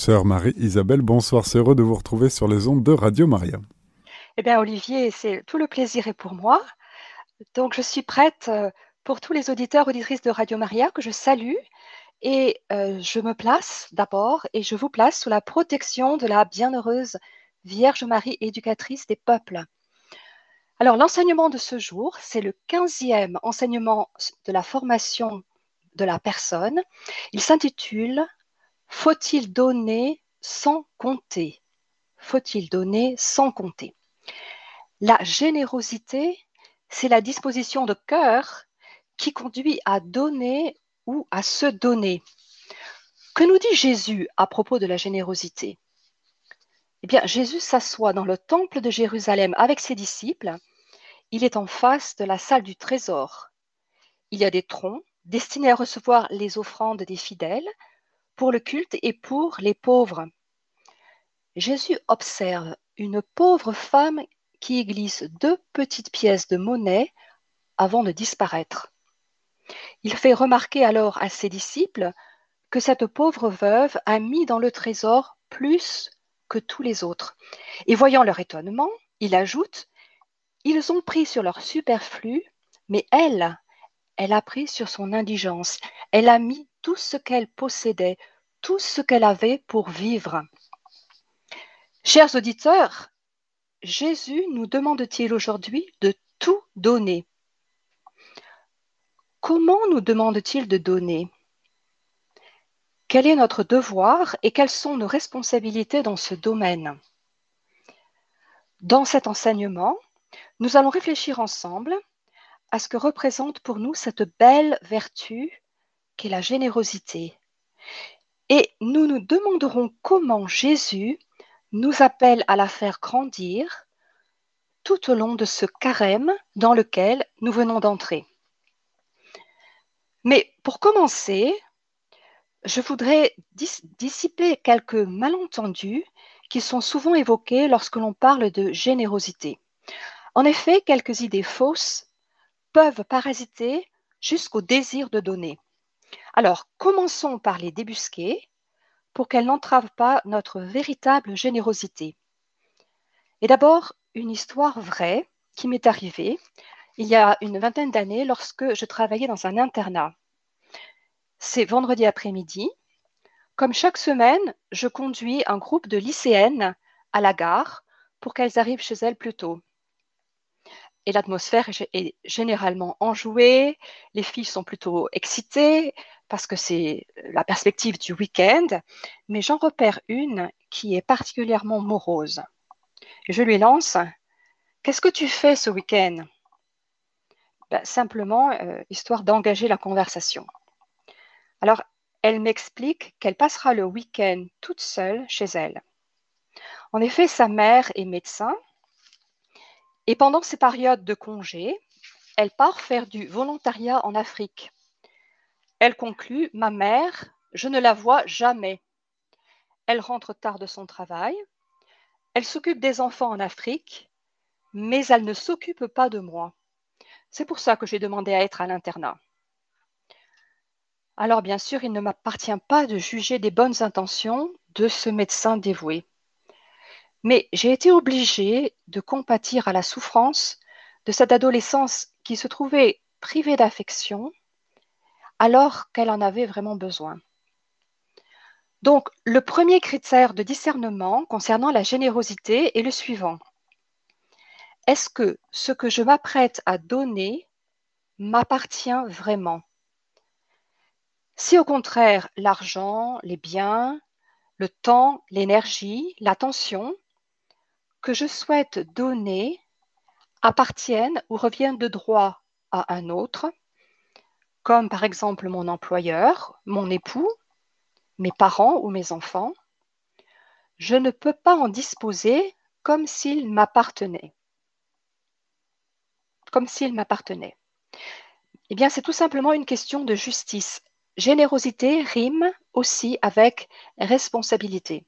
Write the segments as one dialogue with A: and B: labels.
A: Sœur Marie-Isabelle, bonsoir, c'est heureux de vous retrouver sur les ondes de Radio Maria.
B: Eh bien, Olivier, c'est tout le plaisir est pour moi. Donc, je suis prête euh, pour tous les auditeurs, auditrices de Radio Maria que je salue. Et euh, je me place d'abord et je vous place sous la protection de la bienheureuse Vierge Marie, éducatrice des peuples. Alors, l'enseignement de ce jour, c'est le quinzième enseignement de la formation de la personne. Il s'intitule faut-il donner sans compter? Faut-il donner sans compter? La générosité, c'est la disposition de cœur qui conduit à donner ou à se donner. Que nous dit Jésus à propos de la générosité? Eh bien, Jésus s'assoit dans le temple de Jérusalem avec ses disciples. Il est en face de la salle du trésor. Il y a des troncs destinés à recevoir les offrandes des fidèles pour le culte et pour les pauvres. Jésus observe une pauvre femme qui glisse deux petites pièces de monnaie avant de disparaître. Il fait remarquer alors à ses disciples que cette pauvre veuve a mis dans le trésor plus que tous les autres. Et voyant leur étonnement, il ajoute, Ils ont pris sur leur superflu, mais elle, elle a pris sur son indigence. Elle a mis tout ce qu'elle possédait, tout ce qu'elle avait pour vivre. Chers auditeurs, Jésus nous demande-t-il aujourd'hui de tout donner? Comment nous demande-t-il de donner? Quel est notre devoir et quelles sont nos responsabilités dans ce domaine? Dans cet enseignement, nous allons réfléchir ensemble à ce que représente pour nous cette belle vertu qu'est la générosité et nous nous demanderons comment Jésus nous appelle à la faire grandir tout au long de ce carême dans lequel nous venons d'entrer. Mais pour commencer, je voudrais dissiper quelques malentendus qui sont souvent évoqués lorsque l'on parle de générosité. En effet, quelques idées fausses peuvent parasiter jusqu'au désir de donner. Alors, commençons par les débusquer pour qu'elles n'entravent pas notre véritable générosité. Et d'abord, une histoire vraie qui m'est arrivée il y a une vingtaine d'années lorsque je travaillais dans un internat. C'est vendredi après-midi. Comme chaque semaine, je conduis un groupe de lycéennes à la gare pour qu'elles arrivent chez elles plus tôt. Et l'atmosphère est généralement enjouée, les filles sont plutôt excitées, parce que c'est la perspective du week-end, mais j'en repère une qui est particulièrement morose. Je lui lance Qu'est-ce que tu fais ce week-end? Ben, Simplement, euh, histoire d'engager la conversation. Alors, elle m'explique qu'elle passera le week-end toute seule chez elle. En effet, sa mère est médecin et pendant ces périodes de congé, elle part faire du volontariat en Afrique. Elle conclut Ma mère, je ne la vois jamais. Elle rentre tard de son travail. Elle s'occupe des enfants en Afrique, mais elle ne s'occupe pas de moi. C'est pour ça que j'ai demandé à être à l'internat. Alors bien sûr, il ne m'appartient pas de juger des bonnes intentions de ce médecin dévoué. Mais j'ai été obligée de compatir à la souffrance de cette adolescence qui se trouvait privée d'affection alors qu'elle en avait vraiment besoin. Donc, le premier critère de discernement concernant la générosité est le suivant. Est-ce que ce que je m'apprête à donner m'appartient vraiment? Si au contraire l'argent, les biens, le temps, l'énergie, l'attention que je souhaite donner appartiennent ou reviennent de droit à un autre, comme par exemple mon employeur, mon époux, mes parents ou mes enfants, je ne peux pas en disposer comme s'il m'appartenait. Comme s'il m'appartenait. Eh bien, c'est tout simplement une question de justice. Générosité rime aussi avec responsabilité.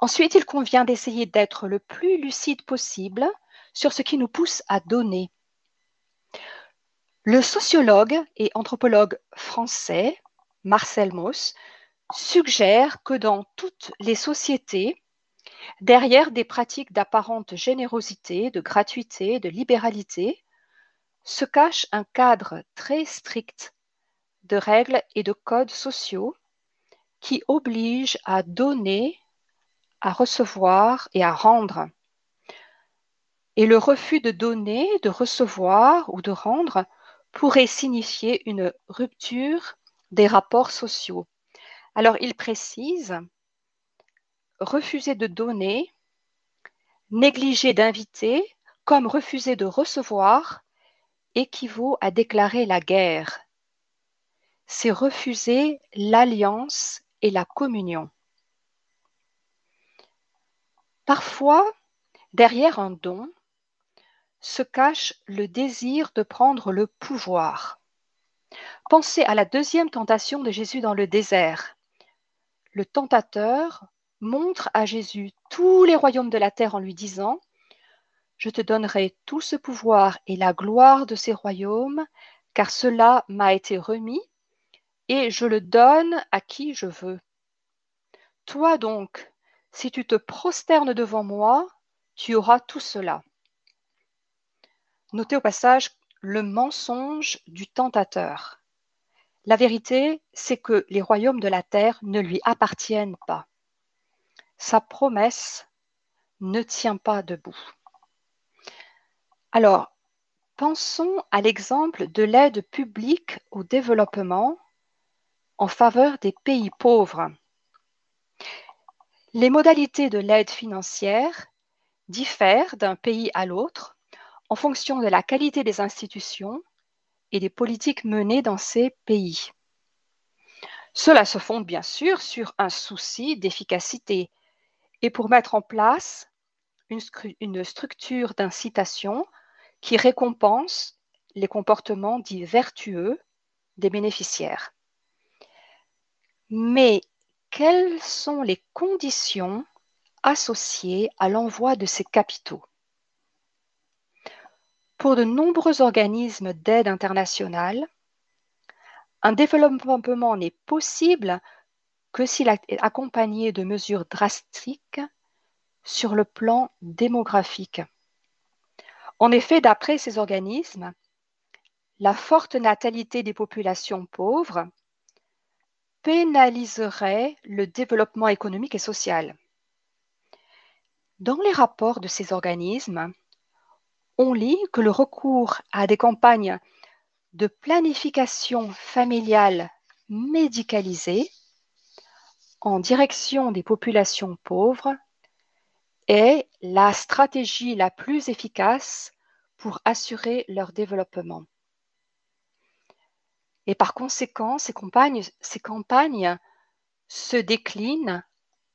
B: Ensuite, il convient d'essayer d'être le plus lucide possible sur ce qui nous pousse à donner. Le sociologue et anthropologue français Marcel Mauss suggère que dans toutes les sociétés, derrière des pratiques d'apparente générosité, de gratuité, de libéralité, se cache un cadre très strict de règles et de codes sociaux qui obligent à donner, à recevoir et à rendre. Et le refus de donner, de recevoir ou de rendre pourrait signifier une rupture des rapports sociaux. Alors il précise, refuser de donner, négliger d'inviter, comme refuser de recevoir, équivaut à déclarer la guerre. C'est refuser l'alliance et la communion. Parfois, derrière un don, se cache le désir de prendre le pouvoir. Pensez à la deuxième tentation de Jésus dans le désert. Le tentateur montre à Jésus tous les royaumes de la terre en lui disant Je te donnerai tout ce pouvoir et la gloire de ces royaumes, car cela m'a été remis, et je le donne à qui je veux. Toi donc, si tu te prosternes devant moi, tu auras tout cela. Notez au passage le mensonge du tentateur. La vérité, c'est que les royaumes de la terre ne lui appartiennent pas. Sa promesse ne tient pas debout. Alors, pensons à l'exemple de l'aide publique au développement en faveur des pays pauvres. Les modalités de l'aide financière diffèrent d'un pays à l'autre en fonction de la qualité des institutions et des politiques menées dans ces pays. Cela se fonde bien sûr sur un souci d'efficacité et pour mettre en place une, structure d'incitation qui récompense les comportements dits vertueux des bénéficiaires. Mais quelles sont les conditions associées à l'envoi de ces capitaux? Pour de nombreux organismes d'aide internationale, un développement n'est possible que s'il est accompagné de mesures drastiques sur le plan démographique. En effet, d'après ces organismes, la forte natalité des populations pauvres pénaliserait le développement économique et social. Dans les rapports de ces organismes, on lit que le recours à des campagnes de planification familiale médicalisée en direction des populations pauvres est la stratégie la plus efficace pour assurer leur développement. Et par conséquent, ces campagnes, se déclinent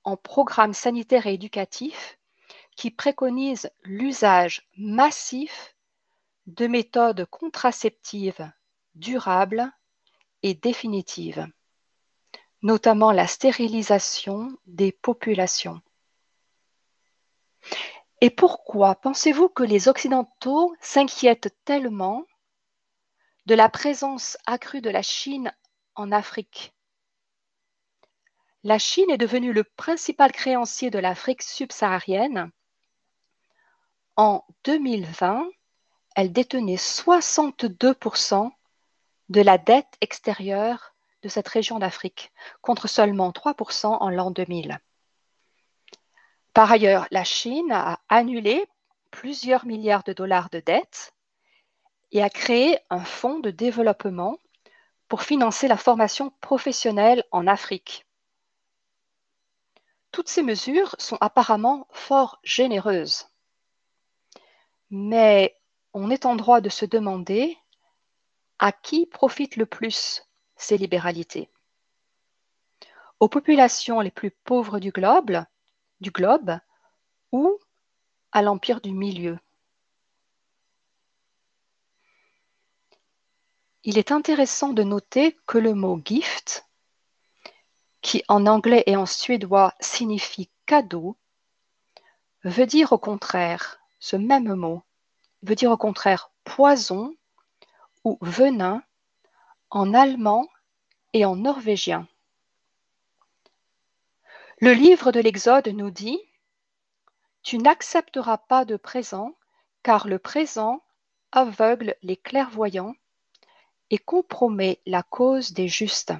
B: en programmes sanitaires et éducatifs qui préconise l'usage massif de méthodes contraceptives durables et définitives, notamment la stérilisation des populations. Et pourquoi pensez-vous que les Occidentaux s'inquiètent tellement de la présence accrue de la Chine en Afrique? La Chine est devenue le principal créancier de l'Afrique subsaharienne en 2020, elle détenait 62% de la dette extérieure de cette région d'Afrique, contre seulement 3% en l'an 2000. Par ailleurs, la Chine a annulé plusieurs milliards de dollars de dettes et a créé un fonds de développement pour financer la formation professionnelle en Afrique. Toutes ces mesures sont apparemment fort généreuses. Mais on est en droit de se demander à qui profitent le plus ces libéralités. Aux populations les plus pauvres du globe, ou à l'empire du milieu. Il est intéressant de noter que le mot gift, qui en anglais et en suédois signifie cadeau, veut dire au contraire ce même mot veut dire au contraire poison ou venin en allemand et en norvégien. Le livre de l'Exode nous dit, Tu n'accepteras pas de présent, car le présent aveugle les clairvoyants et compromet la cause des justes.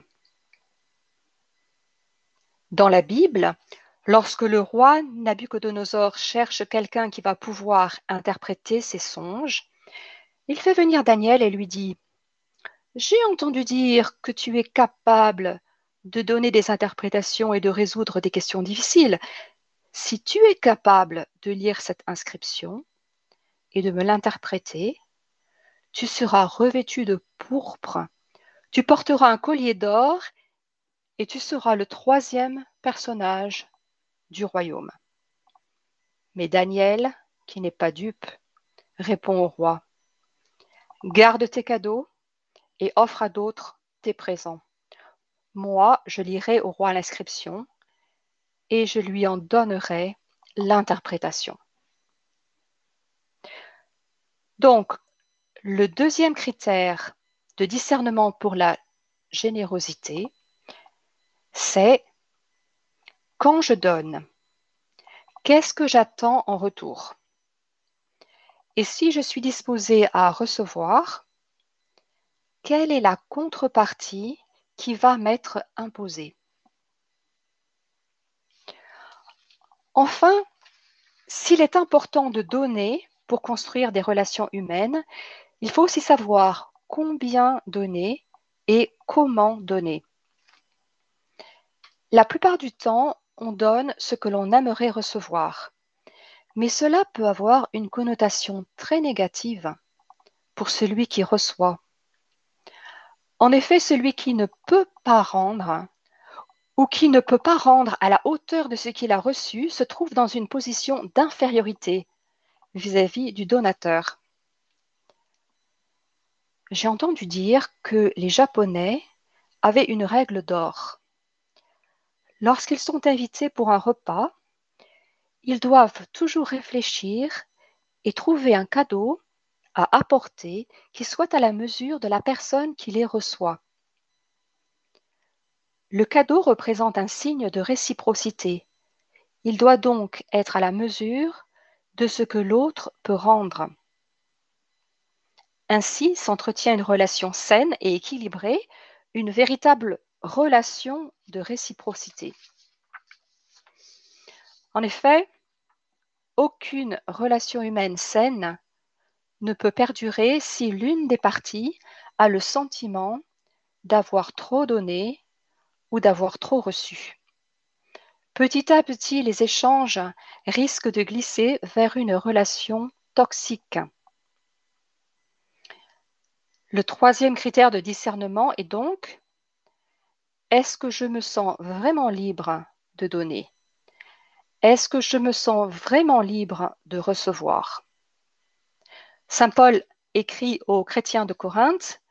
B: Dans la Bible, lorsque le roi Nabucodonosor cherche quelqu'un qui va pouvoir interpréter ses songes, il fait venir Daniel et lui dit J'ai entendu dire que tu es capable de donner des interprétations et de résoudre des questions difficiles. Si tu es capable de lire cette inscription et de me l'interpréter, tu seras revêtu de pourpre, tu porteras un collier d'or et tu seras le troisième personnage du royaume. Mais Daniel, qui n'est pas dupe, répond au roi Garde tes cadeaux et offre à d'autres tes présents. Moi, je lirai au roi l'inscription et je lui en donnerai l'interprétation. Donc, le deuxième critère de discernement pour la générosité, c'est quand je donne, qu'est-ce que j'attends en retour? Et si je suis disposé à recevoir, quelle est la contrepartie qui va m'être imposé. Enfin, s'il est important de donner pour construire des relations humaines, il faut aussi savoir combien donner et comment donner. La plupart du temps, on donne ce que l'on aimerait recevoir, mais cela peut avoir une connotation très négative pour celui qui reçoit. En effet, celui qui ne peut pas rendre ou qui ne peut pas rendre à la hauteur de ce qu'il a reçu se trouve dans une position d'infériorité vis-à-vis du donateur. J'ai entendu dire que les Japonais avaient une règle d'or. Lorsqu'ils sont invités pour un repas, ils doivent toujours réfléchir et trouver un cadeau à apporter qui soit à la mesure de la personne qui les reçoit. Le cadeau représente un signe de réciprocité. Il doit donc être à la mesure de ce que l'autre peut rendre. Ainsi s'entretient une relation saine et équilibrée, une véritable relation de réciprocité. En effet, aucune relation humaine saine ne peut perdurer si l'une des parties a le sentiment d'avoir trop donné ou d'avoir trop reçu. Petit à petit, les échanges risquent de glisser vers une relation toxique. Le troisième critère de discernement est donc est-ce que je me sens vraiment libre de donner? Est-ce que je me sens vraiment libre de recevoir? Saint Paul écrit aux chrétiens de Corinthe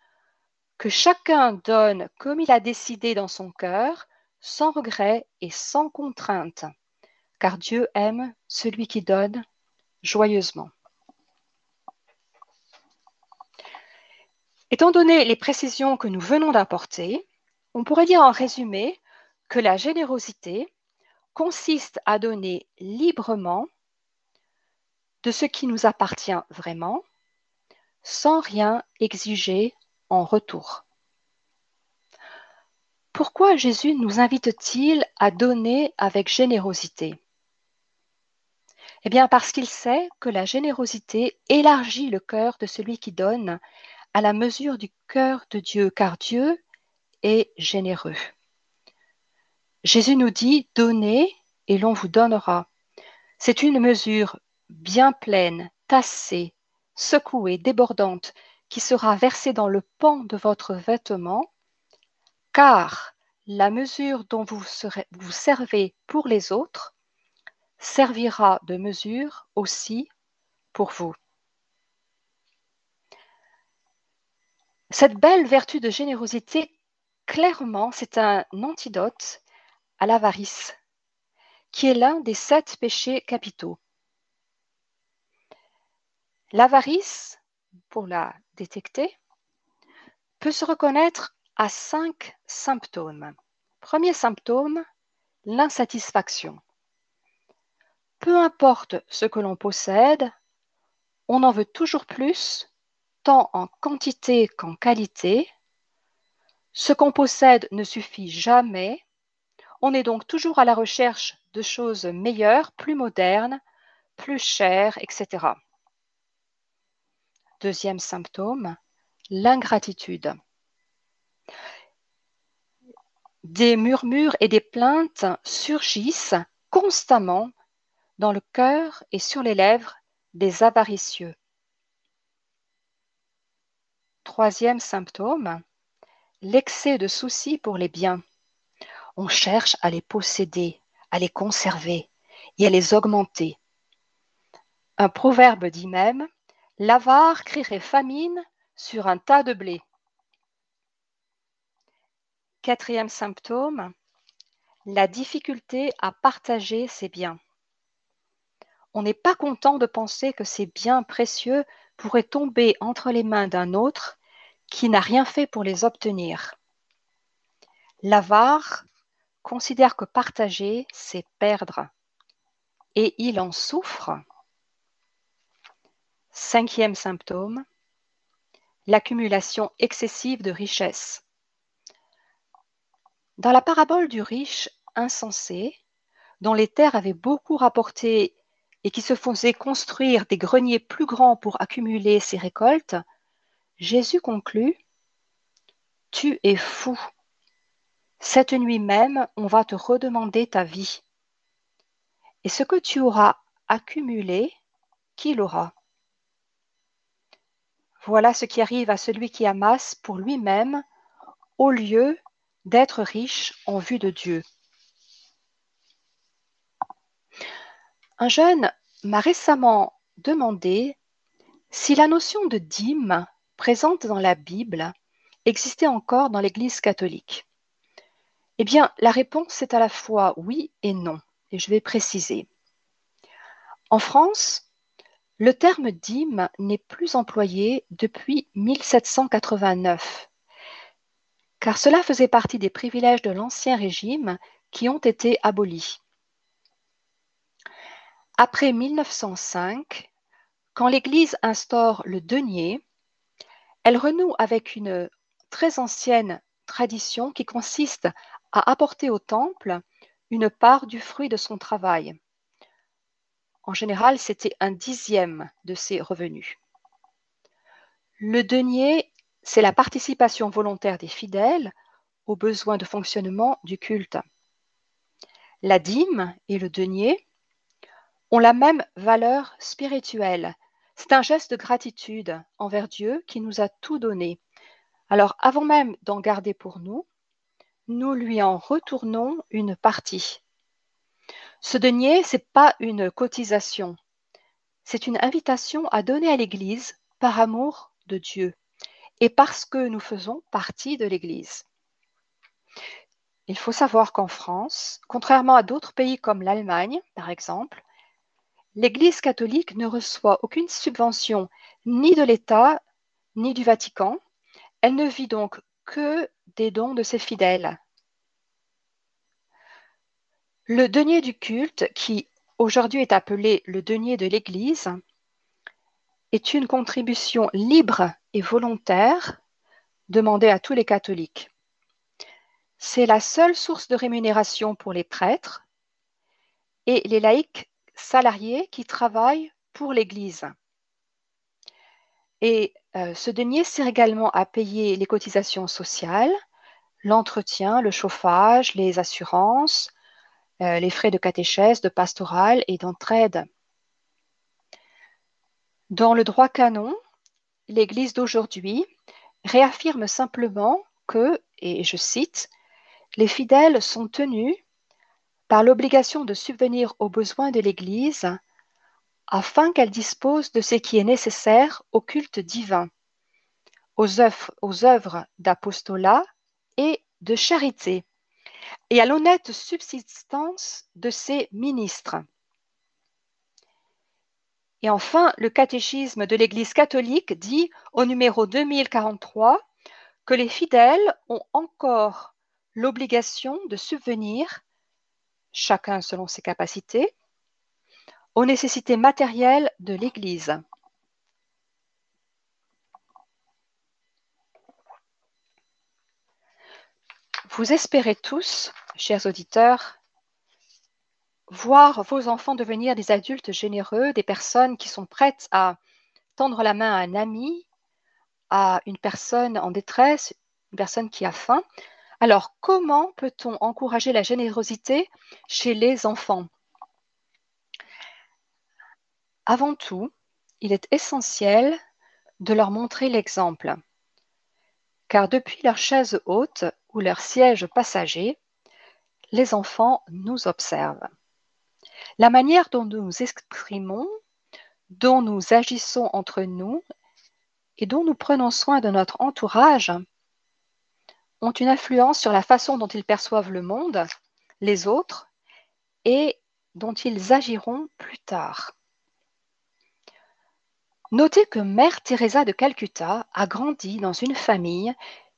B: que chacun donne comme il a décidé dans son cœur, sans regret et sans contrainte, car Dieu aime celui qui donne joyeusement. Étant donné les précisions que nous venons d'apporter, on pourrait dire en résumé que la générosité consiste à donner librement de ce qui nous appartient vraiment, sans rien exiger en retour. Pourquoi Jésus nous invite-t-il à donner avec générosité? Eh bien parce qu'il sait que la générosité élargit le cœur de celui qui donne à la mesure du cœur de Dieu, car Dieu généreux. Jésus nous dit, donnez et l'on vous donnera. C'est une mesure bien pleine, tassée, secouée, débordante, qui sera versée dans le pan de votre vêtement, car la mesure dont vous, vous servez pour les autres servira de mesure aussi pour vous. Cette belle vertu de générosité, clairement, c'est un antidote à l'avarice, qui est l'un des sept péchés capitaux. L'avarice, pour la détecter, peut se reconnaître à cinq symptômes. Premier symptôme, l'insatisfaction. Peu importe ce que l'on possède, on en veut toujours plus, tant en quantité qu'en qualité. Ce qu'on possède ne suffit jamais. On est donc toujours à la recherche de choses meilleures, plus modernes, plus chères, etc. Deuxième symptôme, l'ingratitude. Des murmures et des plaintes surgissent constamment dans le cœur et sur les lèvres des avaricieux. Troisième symptôme, l'excès de soucis pour les biens. On cherche à les posséder, à les conserver et à les augmenter. Un proverbe dit même L'avare crierait famine sur un tas de blé. Quatrième symptôme, la difficulté à partager ses biens on n'est pas content de penser que ces biens précieux pourraient tomber entre les mains d'un autre qui n'a rien fait pour les obtenir. L'avare considère que partager, c'est perdre, et il en souffre. Cinquième symptôme, l'accumulation excessive de richesses. Dans la parabole du riche insensé, dont les terres avaient beaucoup rapporté et qui se faisait construire des greniers plus grands pour accumuler ses récoltes, Jésus conclut Tu es fou. Cette nuit même, on va te redemander ta vie. Et ce que tu auras accumulé, qui l'aura? Voilà ce qui arrive à celui qui amasse pour lui-même au lieu d'être riche en vue de Dieu. Un jeune m'a récemment demandé si la notion de dîme présente dans la Bible existait encore dans l'Église catholique? Eh bien, la réponse est à la fois oui et non, et je vais préciser. En France, le terme dîme n'est plus employé depuis 1789, car cela faisait partie des privilèges de l'Ancien Régime qui ont été abolis. Après 1905, quand l'Église instaure le denier, elle renoue avec une très ancienne tradition qui consiste à apporter au temple une part du fruit de son travail. En général, c'était un dixième de ses revenus. Le denier, c'est la participation volontaire des fidèles aux besoins de fonctionnement du culte. La dîme et le denier ont la même valeur spirituelle. C'est un geste de gratitude envers Dieu qui nous a tout donné. Alors avant même d'en garder pour nous, nous lui en retournons une partie. Ce denier, ce n'est pas une cotisation, c'est une invitation à donner à l'Église par amour de Dieu et parce que nous faisons partie de l'Église. Il faut savoir qu'en France, contrairement à d'autres pays comme l'Allemagne, par exemple, L'Église catholique ne reçoit aucune subvention ni de l'État ni du Vatican. Elle ne vit donc que des dons de ses fidèles. Le denier du culte, qui aujourd'hui est appelé le denier de l'Église, est une contribution libre et volontaire demandée à tous les catholiques. C'est la seule source de rémunération pour les prêtres et les laïcs salariés qui travaillent pour l'Église. Et euh, ce denier sert également à payer les cotisations sociales, l'entretien, le chauffage, les assurances, euh, les frais de catéchèse, de pastoral et d'entraide. Dans le droit canon, l'Église d'aujourd'hui réaffirme simplement que, et je cite, les fidèles sont tenus par l'obligation de subvenir aux besoins de l'Église afin qu'elle dispose de ce qui est nécessaire au culte divin, aux œuvres, d'apostolat et de charité, et à l'honnête subsistance de ses ministres. Et enfin, le catéchisme de l'Église catholique dit au numéro 2043 que les fidèles ont encore l'obligation de subvenir chacun selon ses capacités, aux nécessités matérielles de l'Église. Vous espérez tous, chers auditeurs, voir vos enfants devenir des adultes généreux, des personnes qui sont prêtes à tendre la main à un ami, à une personne en détresse, une personne qui a faim. Alors, comment peut-on encourager la générosité chez les enfants? Avant tout, il est essentiel de leur montrer l'exemple, car depuis leur chaise haute ou leur siège passager, les enfants nous observent. La manière dont nous nous exprimons, dont nous agissons entre nous et dont nous prenons soin de notre entourage ont une influence sur la façon dont ils perçoivent le monde, les autres et dont ils agiront plus tard. Notez que Mère Teresa de Calcutta a grandi dans une famille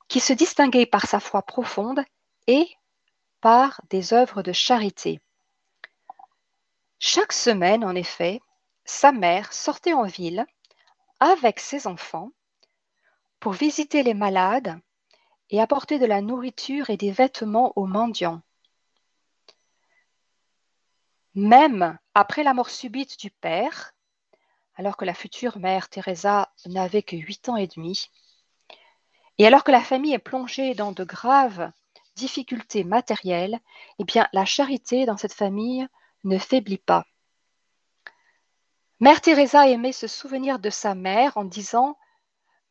B: qui se distinguait par sa foi profonde et par des œuvres de charité. Chaque semaine, en effet, sa mère sortait en ville avec ses enfants pour visiter les malades et apporter de la nourriture et des vêtements aux mendiants. Même après la mort subite du père, alors que la future mère Teresa n'avait que huit ans et demi, et alors que la famille est plongée dans de graves difficultés matérielles, eh bien la charité dans cette famille ne faiblit pas. Mère Teresa aimait se souvenir de sa mère en disant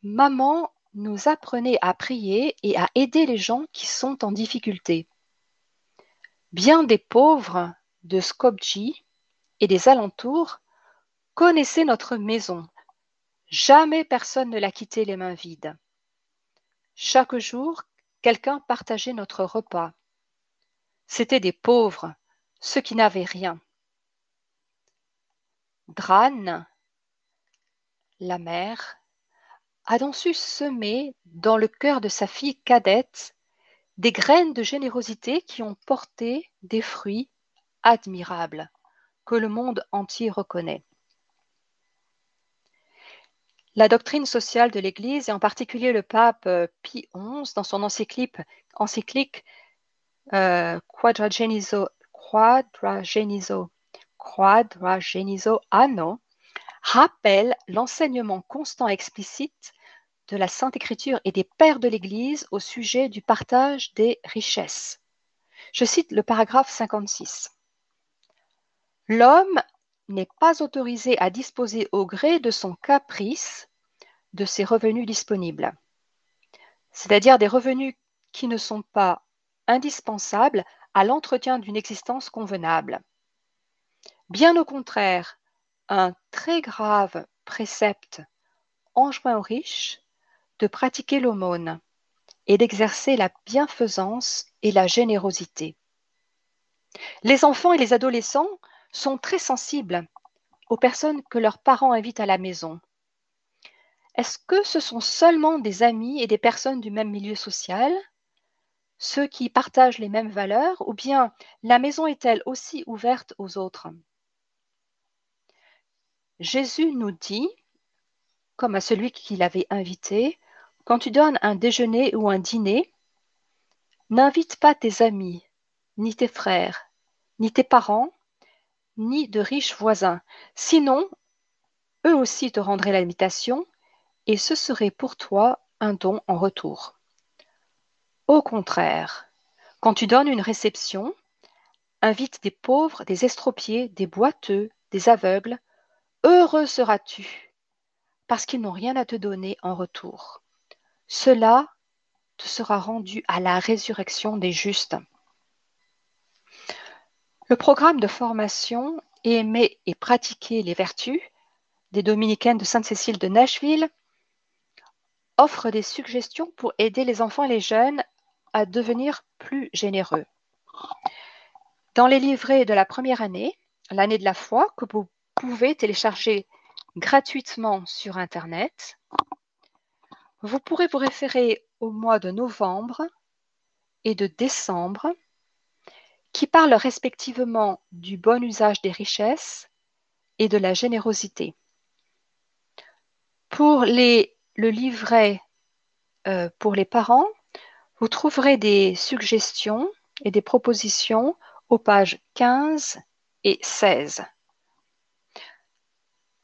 B: Maman nous apprenait à prier et à aider les gens qui sont en difficulté. Bien des pauvres de Skopje et des alentours connaissaient notre maison. Jamais personne ne l'a quittée les mains vides. Chaque jour, quelqu'un partageait notre repas. C'étaient des pauvres, ceux qui n'avaient rien. Dran, la mère, a donc su semer dans le cœur de sa fille cadette des graines de générosité qui ont porté des fruits admirables que le monde entier reconnaît. La doctrine sociale de l'Église, et en particulier le pape euh, Pie XI, dans son encyclique, encyclique euh, Quadragenizo, Anno rappelle l'enseignement constant explicite de la Sainte Écriture et des pères de l'Église au sujet du partage des richesses. Je cite le paragraphe 56. L'homme n'est pas autorisé à disposer au gré de son caprice de ses revenus disponibles, c'est-à-dire des revenus qui ne sont pas indispensables à l'entretien d'une existence convenable. Bien au contraire, un très grave précepte enjoint aux riches de pratiquer l'aumône et d'exercer la bienfaisance et la générosité. Les enfants et les adolescents sont très sensibles aux personnes que leurs parents invitent à la maison. Est-ce que ce sont seulement des amis et des personnes du même milieu social, ceux qui partagent les mêmes valeurs, ou bien la maison est-elle aussi ouverte aux autres? Jésus nous dit, comme à celui qui l'avait invité, quand tu donnes un déjeuner ou un dîner, n'invite pas tes amis, ni tes frères, ni tes parents, ni de riches voisins, sinon eux aussi te rendraient l'invitation, et ce serait pour toi un don en retour. Au contraire, quand tu donnes une réception, invite des pauvres, des estropiés, des boiteux, des aveugles, Heureux seras-tu, parce qu'ils n'ont rien à te donner en retour. Cela te sera rendu à la résurrection des justes. Le programme de formation Aimer et pratiquer les vertus des dominicaines de Sainte-Cécile de Nashville offre des suggestions pour aider les enfants et les jeunes à devenir plus généreux. Dans les livrets de la première année, l'année de la foi, que vous pouvez télécharger gratuitement sur Internet. Vous pourrez vous référer au mois de novembre et de décembre qui parlent respectivement du bon usage des richesses et de la générosité. Pour le livret euh, pour les parents, vous trouverez des suggestions et des propositions aux pages 15 et 16.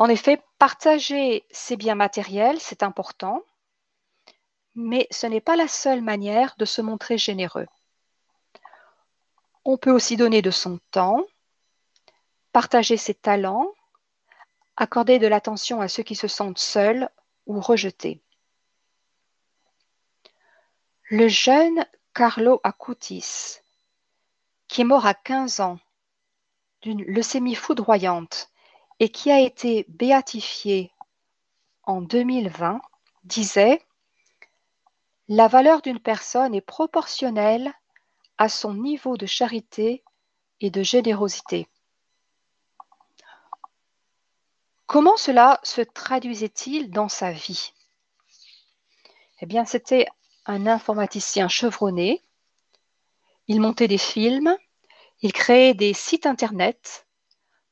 B: En effet, partager ses biens matériels, c'est important, mais ce n'est pas la seule manière de se montrer généreux. On peut aussi donner de son temps, partager ses talents, accorder de l'attention à ceux qui se sentent seuls ou rejetés. Le jeune Carlo Acutis, qui est mort à 15 ans d'une leucémie foudroyante et qui a été béatifié en 2020, disait La valeur d'une personne est proportionnelle à son niveau de charité et de générosité. Comment cela se traduisait-il dans sa vie? Eh bien, c'était un informaticien chevronné. Il montait des films, il créait des sites internet,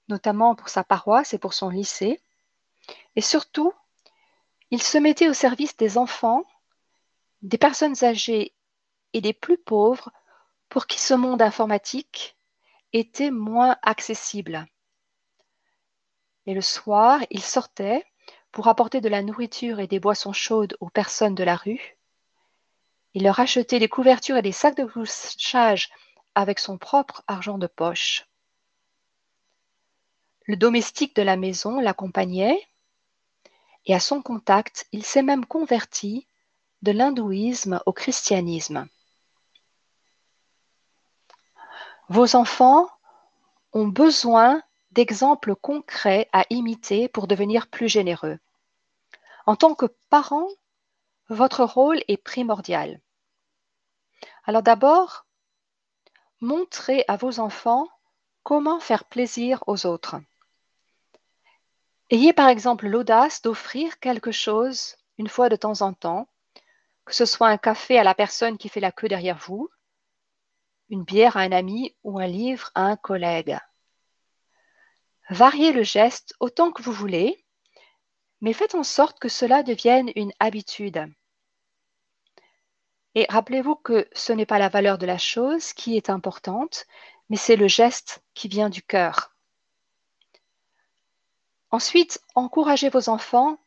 B: notamment pour sa paroisse et pour son lycée. Et surtout, il se mettait au service des enfants, des personnes âgées et des plus pauvres pour qui ce monde informatique était moins accessible. Et le soir, il sortait pour apporter de la nourriture et des boissons chaudes aux personnes de la rue. Il leur achetait des couvertures et des sacs de couchage avec son propre argent de poche. Le domestique de la maison l'accompagnait et à son contact, il s'est même converti de l'hindouisme au christianisme. Vos enfants ont besoin d'exemples concrets à imiter pour devenir plus généreux. En tant que parent, votre rôle est primordial. Alors d'abord, montrez à vos enfants comment faire plaisir aux autres. Ayez par exemple l'audace d'offrir quelque chose une fois de temps en temps, que ce soit un café à la personne qui fait la queue derrière vous, une bière à un ami ou un livre à un collègue. Variez le geste autant que vous voulez, mais faites en sorte que cela devienne une habitude. Et rappelez-vous que ce n'est pas la valeur de la chose qui est importante, mais c'est le geste qui vient du cœur. Ensuite, encouragez vos enfants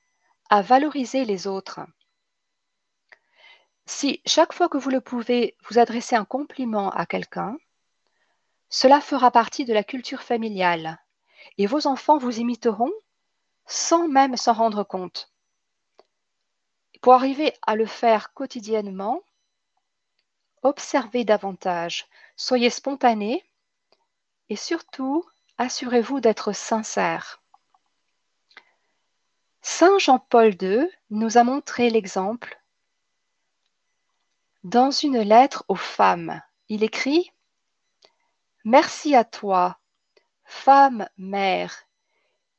B: à valoriser les autres. Si chaque fois que vous le pouvez, vous adressez un compliment à quelqu'un, cela fera partie de la culture familiale et vos enfants vous imiteront sans même s'en rendre compte. Pour arriver à le faire quotidiennement, observez davantage, soyez spontané et surtout assurez-vous d'être sincère. Saint Jean-Paul II nous a montré l'exemple dans une lettre aux femmes. Il écrit Merci à toi, Femme mère,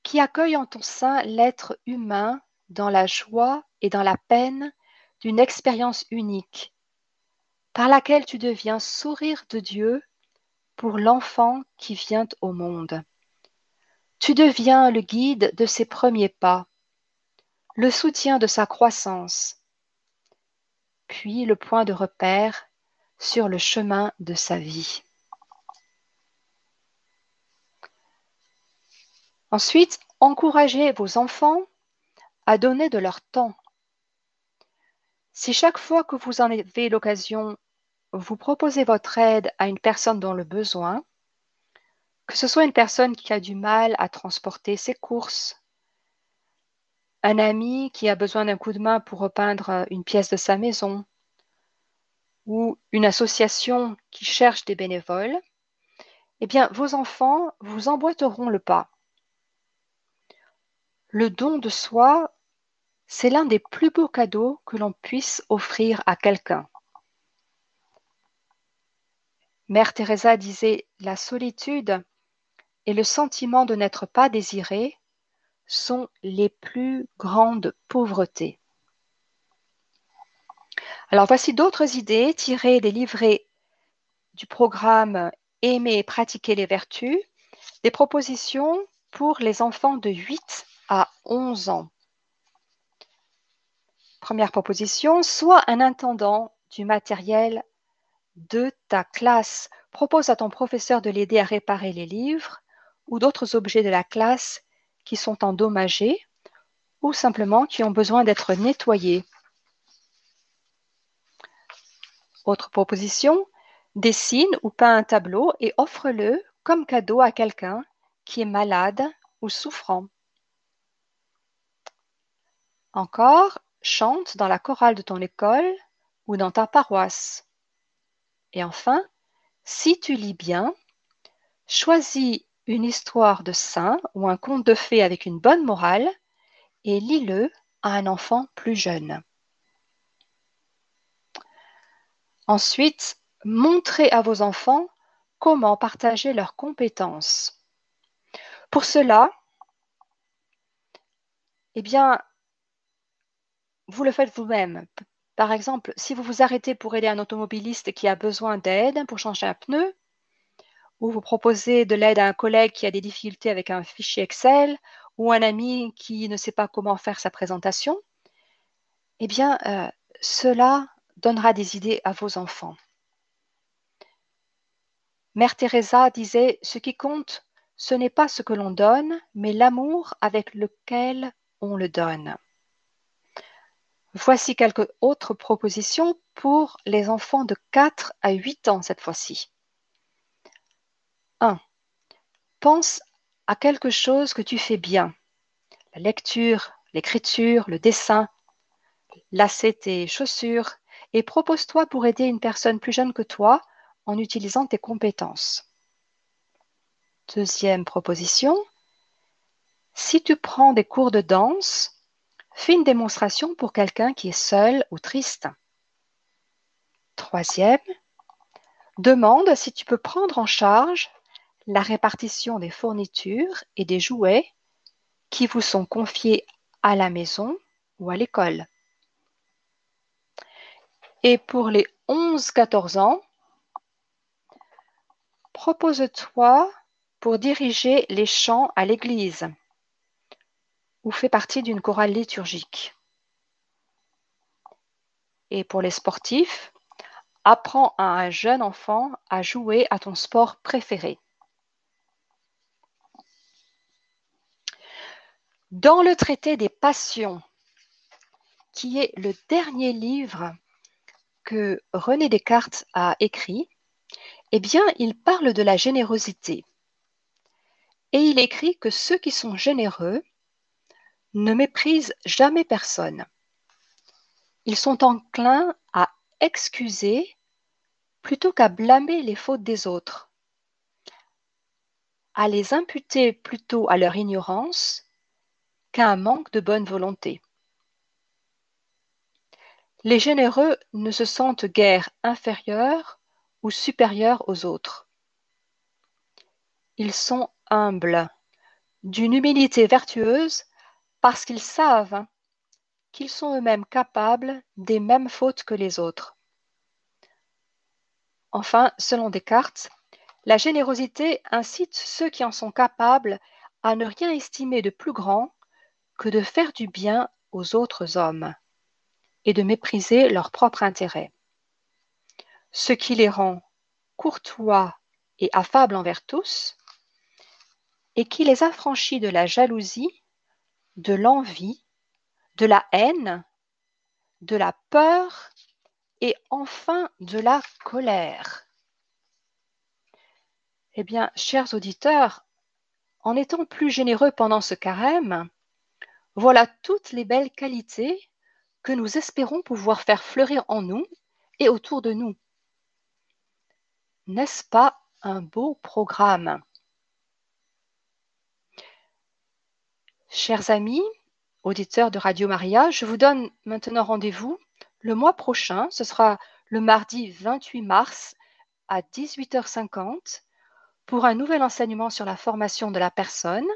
B: qui accueille en ton sein l'être humain dans la joie et dans la peine d'une expérience unique, par laquelle tu deviens sourire de Dieu pour l'enfant qui vient au monde. Tu deviens le guide de ses premiers pas, le soutien de sa croissance, puis le point de repère sur le chemin de sa vie. Ensuite, encouragez vos enfants à donner de leur temps. Si chaque fois que vous en avez l'occasion, vous proposez votre aide à une personne dans le besoin, que ce soit une personne qui a du mal à transporter ses courses, un ami qui a besoin d'un coup de main pour repeindre une pièce de sa maison, ou une association qui cherche des bénévoles, eh bien, vos enfants vous emboîteront le pas. Le don de soi, c'est l'un des plus beaux cadeaux que l'on puisse offrir à quelqu'un. Mère Teresa disait La solitude et le sentiment de n'être pas désiré sont les plus grandes pauvretés. Alors voici d'autres idées tirées des livrets du programme aimer et pratiquer les vertus, des propositions pour les enfants de 8 à 11 ans. Première proposition, sois un intendant du matériel de ta classe. Propose à ton professeur de l'aider à réparer les livres ou d'autres objets de la classe qui sont endommagés ou simplement qui ont besoin d'être nettoyés. Autre proposition, dessine ou peins un tableau et offre-le comme cadeau à quelqu'un qui est malade ou souffrant. Encore, chante dans la chorale de ton école ou dans ta paroisse. Et enfin, si tu lis bien, choisis une histoire de saint ou un conte de fées avec une bonne morale et lis-le à un enfant plus jeune. Ensuite, montrez à vos enfants comment partager leurs compétences. Pour cela, eh bien, vous le faites vous-même. Par exemple, si vous vous arrêtez pour aider un automobiliste qui a besoin d'aide pour changer un pneu, ou vous proposez de l'aide à un collègue qui a des difficultés avec un fichier Excel, ou un ami qui ne sait pas comment faire sa présentation, eh bien, euh, cela donnera des idées à vos enfants. Mère Teresa disait, ce qui compte, ce n'est pas ce que l'on donne, mais l'amour avec lequel on le donne. Voici quelques autres propositions pour les enfants de 4 à 8 ans cette fois-ci. 1. Pense à quelque chose que tu fais bien. La lecture, l'écriture, le dessin, lasser tes chaussures et propose-toi pour aider une personne plus jeune que toi en utilisant tes compétences. Deuxième proposition, si tu prends des cours de danse, Fais une démonstration pour quelqu'un qui est seul ou triste. Troisième, demande si tu peux prendre en charge la répartition des fournitures et des jouets qui vous sont confiés à la maison ou à l'école. Et pour les 11-14 ans, propose-toi pour diriger les chants à l'église ou fait partie d'une chorale liturgique. Et pour les sportifs, apprends à un jeune enfant à jouer à ton sport préféré. Dans le traité des passions, qui est le dernier livre que René Descartes a écrit, eh bien, il parle de la générosité. Et il écrit que ceux qui sont généreux ne méprisent jamais personne. Ils sont enclins à excuser plutôt qu'à blâmer les fautes des autres, à les imputer plutôt à leur ignorance qu'à un manque de bonne volonté. Les généreux ne se sentent guère inférieurs ou supérieurs aux autres. Ils sont humbles, d'une humilité vertueuse parce qu'ils savent qu'ils sont eux-mêmes capables des mêmes fautes que les autres. Enfin, selon Descartes, la générosité incite ceux qui en sont capables à ne rien estimer de plus grand que de faire du bien aux autres hommes et de mépriser leur propre intérêt. Ce qui les rend courtois et affables envers tous, et qui les affranchit de la jalousie de l'envie, de la haine, de la peur et enfin de la colère. Eh bien, chers auditeurs, en étant plus généreux pendant ce carême, voilà toutes les belles qualités que nous espérons pouvoir faire fleurir en nous et autour de nous. N'est-ce pas un beau programme? Chers amis, auditeurs de Radio Maria, je vous donne maintenant rendez-vous le mois prochain. Ce sera le mardi 28 mars à 18h50 pour un nouvel enseignement sur la formation de la personne.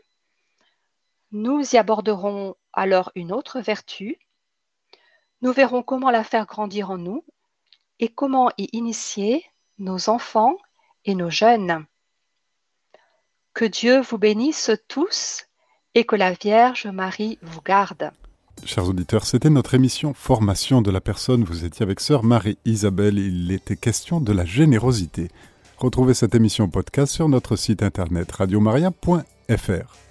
B: Nous y aborderons alors une autre vertu. Nous verrons comment la faire grandir en nous et comment y initier nos enfants et nos jeunes. Que Dieu vous bénisse tous et que la Vierge Marie vous garde.
A: Chers auditeurs, c'était notre émission Formation de la personne. Vous étiez avec sœur Marie-Isabelle. Il était question de la générosité. Retrouvez cette émission podcast sur notre site internet radiomaria.fr.